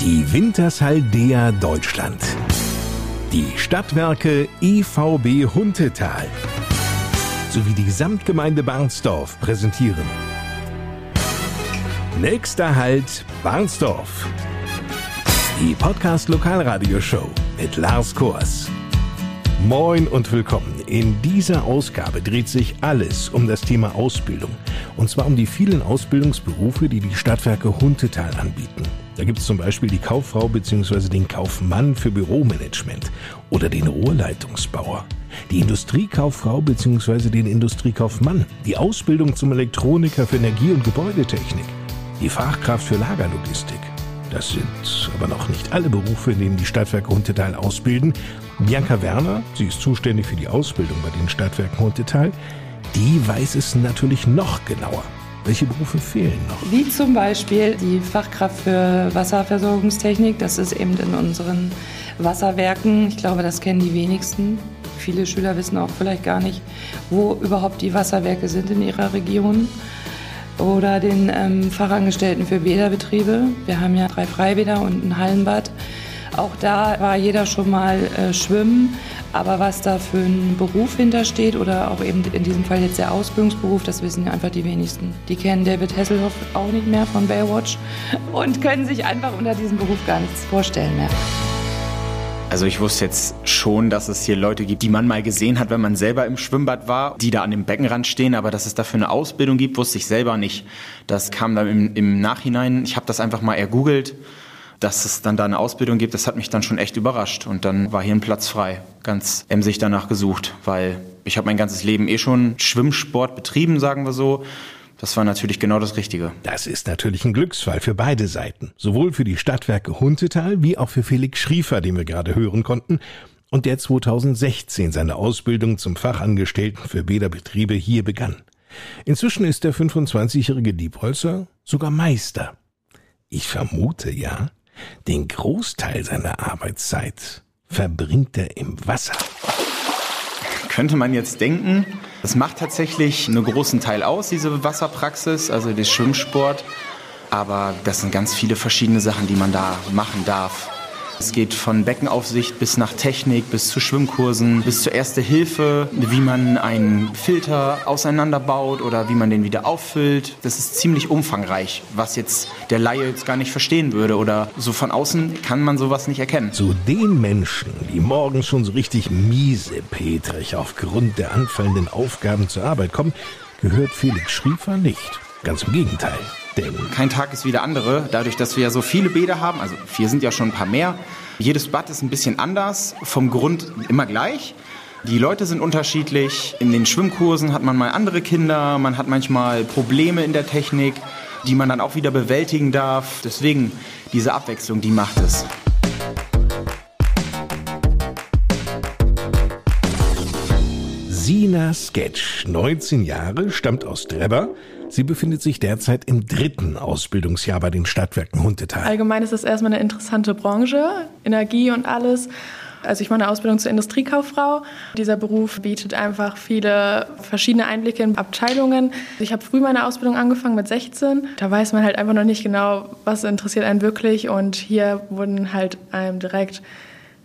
Die Wintershaldea Deutschland. Die Stadtwerke EVB Huntetal sowie die Samtgemeinde Barnsdorf präsentieren. Nächster Halt Barnsdorf. Die Podcast Lokalradioshow mit Lars Kors. Moin und willkommen. In dieser Ausgabe dreht sich alles um das Thema Ausbildung. Und zwar um die vielen Ausbildungsberufe, die die Stadtwerke Huntetal anbieten. Da gibt es zum Beispiel die Kauffrau bzw. den Kaufmann für Büromanagement oder den Rohrleitungsbauer, die Industriekauffrau bzw. den Industriekaufmann, die Ausbildung zum Elektroniker für Energie- und Gebäudetechnik, die Fachkraft für Lagerlogistik. Das sind aber noch nicht alle Berufe, in denen die Stadtwerke Huntetal ausbilden. Bianca Werner, sie ist zuständig für die Ausbildung bei den Stadtwerken Huntetal, die weiß es natürlich noch genauer. Welche Berufe fehlen noch? Wie zum Beispiel die Fachkraft für Wasserversorgungstechnik. Das ist eben in unseren Wasserwerken. Ich glaube, das kennen die wenigsten. Viele Schüler wissen auch vielleicht gar nicht, wo überhaupt die Wasserwerke sind in ihrer Region. Oder den ähm, Fachangestellten für Bäderbetriebe. Wir haben ja drei Freibäder und ein Hallenbad. Auch da war jeder schon mal äh, schwimmen. Aber was da für ein Beruf hintersteht oder auch eben in diesem Fall jetzt der Ausbildungsberuf, das wissen einfach die wenigsten. Die kennen David Hasselhoff auch nicht mehr von Baywatch und können sich einfach unter diesem Beruf gar nichts vorstellen mehr. Also ich wusste jetzt schon, dass es hier Leute gibt, die man mal gesehen hat, wenn man selber im Schwimmbad war, die da an dem Beckenrand stehen, aber dass es dafür eine Ausbildung gibt, wusste ich selber nicht. Das kam dann im, im Nachhinein. Ich habe das einfach mal ergoogelt dass es dann da eine Ausbildung gibt, das hat mich dann schon echt überrascht. Und dann war hier ein Platz frei, ganz emsig danach gesucht, weil ich habe mein ganzes Leben eh schon Schwimmsport betrieben, sagen wir so. Das war natürlich genau das Richtige. Das ist natürlich ein Glücksfall für beide Seiten. Sowohl für die Stadtwerke Huntetal wie auch für Felix Schriefer, den wir gerade hören konnten, und der 2016 seine Ausbildung zum Fachangestellten für Bäderbetriebe hier begann. Inzwischen ist der 25-jährige Diebholzer sogar Meister. Ich vermute ja, den Großteil seiner Arbeitszeit verbringt er im Wasser. Könnte man jetzt denken, das macht tatsächlich einen großen Teil aus, diese Wasserpraxis, also der Schwimmsport. Aber das sind ganz viele verschiedene Sachen, die man da machen darf. Es geht von Beckenaufsicht bis nach Technik, bis zu Schwimmkursen, bis zur Erste Hilfe, wie man einen Filter auseinanderbaut oder wie man den wieder auffüllt. Das ist ziemlich umfangreich, was jetzt der Laie jetzt gar nicht verstehen würde oder so von außen kann man sowas nicht erkennen. Zu den Menschen, die morgens schon so richtig miesepetrig aufgrund der anfallenden Aufgaben zur Arbeit kommen, gehört Felix Schriefer nicht. Ganz im Gegenteil. Denn kein Tag ist wie der andere. Dadurch, dass wir ja so viele Bäder haben, also vier sind ja schon ein paar mehr. Jedes Bad ist ein bisschen anders, vom Grund immer gleich. Die Leute sind unterschiedlich. In den Schwimmkursen hat man mal andere Kinder, man hat manchmal Probleme in der Technik, die man dann auch wieder bewältigen darf. Deswegen diese Abwechslung, die macht es. Sina Sketch, 19 Jahre, stammt aus Drebber. Sie befindet sich derzeit im dritten Ausbildungsjahr bei den Stadtwerken Huntetal. Allgemein ist es erstmal eine interessante Branche, Energie und alles. Also ich mache eine Ausbildung zur Industriekauffrau. Dieser Beruf bietet einfach viele verschiedene Einblicke in Abteilungen. Ich habe früh meine Ausbildung angefangen mit 16. Da weiß man halt einfach noch nicht genau, was interessiert einen wirklich. Und hier wurden halt einem direkt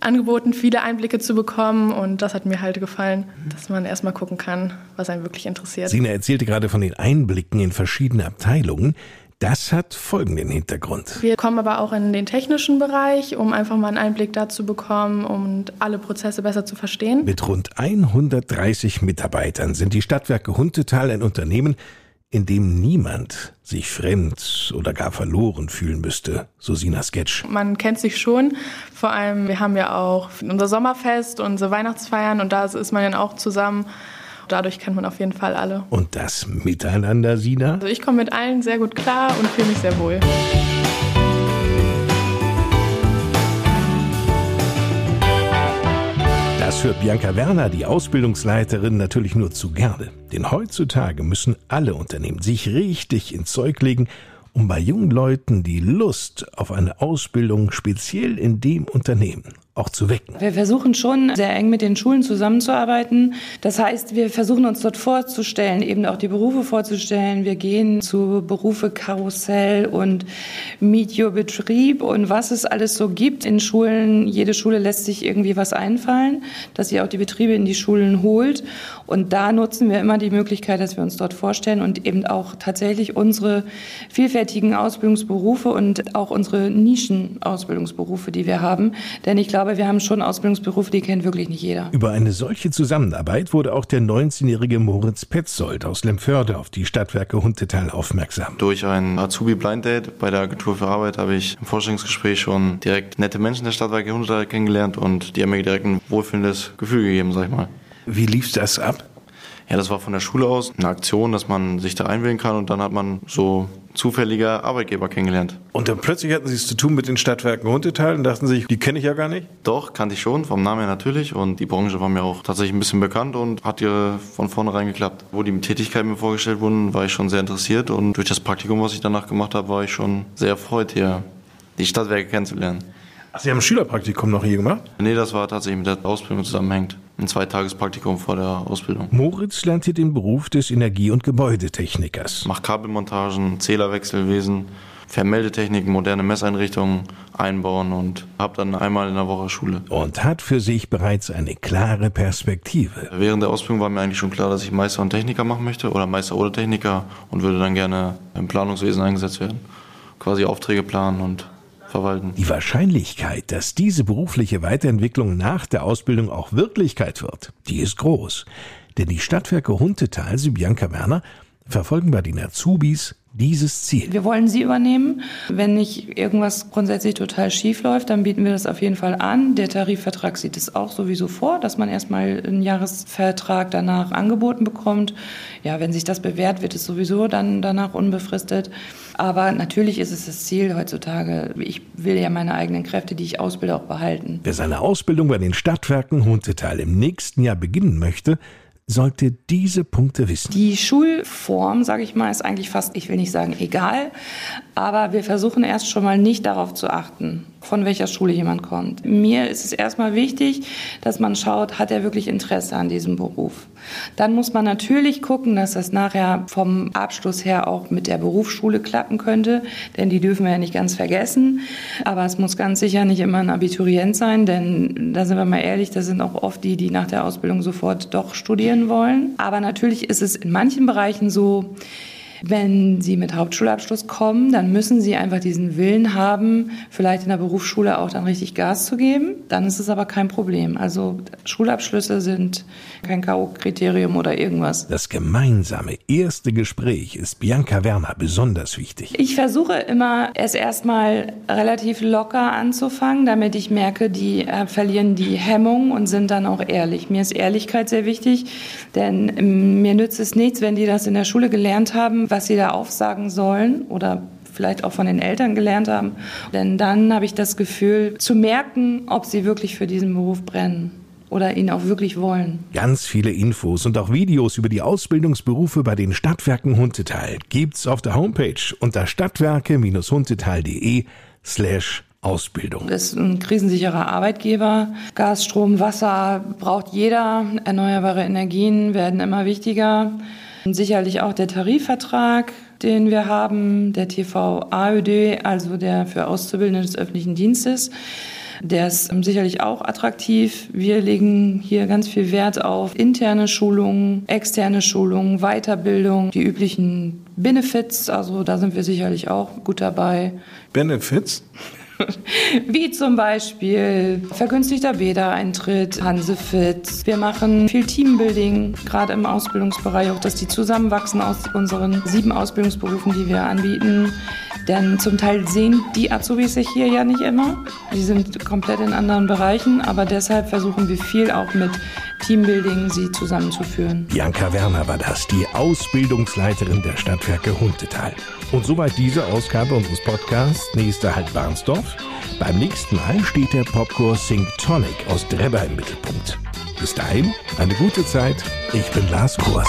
angeboten, viele Einblicke zu bekommen. Und das hat mir halt gefallen, dass man erstmal gucken kann, was einen wirklich interessiert. Sina erzählte gerade von den Einblicken in verschiedene Abteilungen. Das hat folgenden Hintergrund. Wir kommen aber auch in den technischen Bereich, um einfach mal einen Einblick dazu bekommen und alle Prozesse besser zu verstehen. Mit rund 130 Mitarbeitern sind die Stadtwerke Huntetal ein Unternehmen, in dem niemand sich fremd oder gar verloren fühlen müsste, so Sina Sketch. Man kennt sich schon, vor allem wir haben ja auch unser Sommerfest, unsere Weihnachtsfeiern und da ist man dann auch zusammen. Dadurch kennt man auf jeden Fall alle. Und das Miteinander, Sina? Also ich komme mit allen sehr gut klar und fühle mich sehr wohl. Das hört Bianca Werner, die Ausbildungsleiterin, natürlich nur zu gerne. Denn heutzutage müssen alle Unternehmen sich richtig ins Zeug legen, um bei jungen Leuten die Lust auf eine Ausbildung speziell in dem Unternehmen auch zu wecken. Wir versuchen schon sehr eng mit den Schulen zusammenzuarbeiten. Das heißt, wir versuchen uns dort vorzustellen, eben auch die Berufe vorzustellen. Wir gehen zu Berufe Karussell und Meet Your Betrieb und was es alles so gibt in Schulen. Jede Schule lässt sich irgendwie was einfallen, dass sie auch die Betriebe in die Schulen holt. Und da nutzen wir immer die Möglichkeit, dass wir uns dort vorstellen und eben auch tatsächlich unsere vielfältigen Ausbildungsberufe und auch unsere Nischenausbildungsberufe, die wir haben. Denn ich glaube, wir haben schon Ausbildungsberufe, die kennt wirklich nicht jeder. Über eine solche Zusammenarbeit wurde auch der 19-jährige Moritz Petzold aus Lemförde auf die Stadtwerke Huntetal aufmerksam. Durch ein Azubi Blind Date bei der Agentur für Arbeit habe ich im Vorstellungsgespräch schon direkt nette Menschen der Stadtwerke Huntetal kennengelernt und die haben mir direkt ein wohlfühlendes Gefühl gegeben, sag ich mal. Wie lief das ab? Ja, das war von der Schule aus eine Aktion, dass man sich da einwählen kann und dann hat man so zufällige Arbeitgeber kennengelernt. Und dann plötzlich hatten Sie es zu tun mit den Stadtwerken Huntetal und dachten sich, die kenne ich ja gar nicht? Doch, kannte ich schon, vom Namen her natürlich. Und die Branche war mir auch tatsächlich ein bisschen bekannt und hat ihr von vornherein geklappt. Wo die Tätigkeiten mir vorgestellt wurden, war ich schon sehr interessiert und durch das Praktikum, was ich danach gemacht habe, war ich schon sehr erfreut, hier die Stadtwerke kennenzulernen. Ach, Sie haben ein Schülerpraktikum noch hier gemacht? Nee, das war tatsächlich mit der Ausbildung zusammenhängt. Ein Zweitagespraktikum vor der Ausbildung. Moritz lernt hier den Beruf des Energie- und Gebäudetechnikers. Mach Kabelmontagen, Zählerwechselwesen, Vermeldetechniken, moderne Messeinrichtungen einbauen und habe dann einmal in der Woche Schule. Und hat für sich bereits eine klare Perspektive. Während der Ausbildung war mir eigentlich schon klar, dass ich Meister und Techniker machen möchte oder Meister oder Techniker und würde dann gerne im Planungswesen eingesetzt werden. Quasi Aufträge planen und verwalten. Die Wahrscheinlichkeit, dass diese berufliche Weiterentwicklung nach der Ausbildung auch Wirklichkeit wird, die ist groß. Denn die Stadtwerke Huntetal, sie Bianca Werner, verfolgen bei den Azubis dieses Ziel. Wir wollen sie übernehmen. Wenn nicht irgendwas grundsätzlich total schief läuft, dann bieten wir das auf jeden Fall an. Der Tarifvertrag sieht es auch sowieso vor, dass man erstmal einen Jahresvertrag danach angeboten bekommt. Ja, wenn sich das bewährt, wird es sowieso dann danach unbefristet. Aber natürlich ist es das Ziel heutzutage. Ich will ja meine eigenen Kräfte, die ich ausbilde, auch behalten. Wer seine Ausbildung bei den Stadtwerken Huntetal im nächsten Jahr beginnen möchte, sollte diese Punkte wissen. Die Schulform, sage ich mal, ist eigentlich fast, ich will nicht sagen egal, aber wir versuchen erst schon mal nicht darauf zu achten, von welcher Schule jemand kommt. Mir ist es erstmal wichtig, dass man schaut, hat er wirklich Interesse an diesem Beruf. Dann muss man natürlich gucken, dass das nachher vom Abschluss her auch mit der Berufsschule klappen könnte, denn die dürfen wir ja nicht ganz vergessen. Aber es muss ganz sicher nicht immer ein Abiturient sein, denn da sind wir mal ehrlich, das sind auch oft die, die nach der Ausbildung sofort doch studieren wollen. Aber natürlich ist es in manchen Bereichen so, wenn Sie mit Hauptschulabschluss kommen, dann müssen Sie einfach diesen Willen haben, vielleicht in der Berufsschule auch dann richtig Gas zu geben. Dann ist es aber kein Problem. Also Schulabschlüsse sind kein K.O.-Kriterium oder irgendwas. Das gemeinsame erste Gespräch ist Bianca Werner besonders wichtig. Ich versuche immer, es erstmal relativ locker anzufangen, damit ich merke, die äh, verlieren die Hemmung und sind dann auch ehrlich. Mir ist Ehrlichkeit sehr wichtig, denn ähm, mir nützt es nichts, wenn die das in der Schule gelernt haben, was sie da aufsagen sollen oder vielleicht auch von den Eltern gelernt haben. Denn dann habe ich das Gefühl zu merken, ob sie wirklich für diesen Beruf brennen oder ihn auch wirklich wollen. Ganz viele Infos und auch Videos über die Ausbildungsberufe bei den Stadtwerken Huntetal gibt's auf der Homepage unter stadtwerke-huntetal.de slash Ausbildung. Das ist ein krisensicherer Arbeitgeber. Gas, Strom, Wasser braucht jeder. Erneuerbare Energien werden immer wichtiger. Sicherlich auch der Tarifvertrag, den wir haben, der TV AÖD, also der für Auszubildende des öffentlichen Dienstes. Der ist sicherlich auch attraktiv. Wir legen hier ganz viel Wert auf interne Schulungen, externe Schulungen, Weiterbildung, die üblichen Benefits. Also da sind wir sicherlich auch gut dabei. Benefits? Wie zum Beispiel vergünstigter Bädereintritt, Hansefit. Wir machen viel Teambuilding, gerade im Ausbildungsbereich, auch dass die zusammenwachsen aus unseren sieben Ausbildungsberufen, die wir anbieten. Denn zum Teil sehen die Azubis sich hier ja nicht immer. Die sind komplett in anderen Bereichen, aber deshalb versuchen wir viel auch mit Teambuilding sie zusammenzuführen. Bianca Werner war das, die Ausbildungsleiterin der Stadtwerke Huntetal. Und soweit diese Ausgabe unseres Podcasts. Nächster halt Barnsdorf. Beim nächsten Mal steht der Popkurs Sing Tonic aus Drebber im Mittelpunkt. Bis dahin, eine gute Zeit. Ich bin Lars Kurs.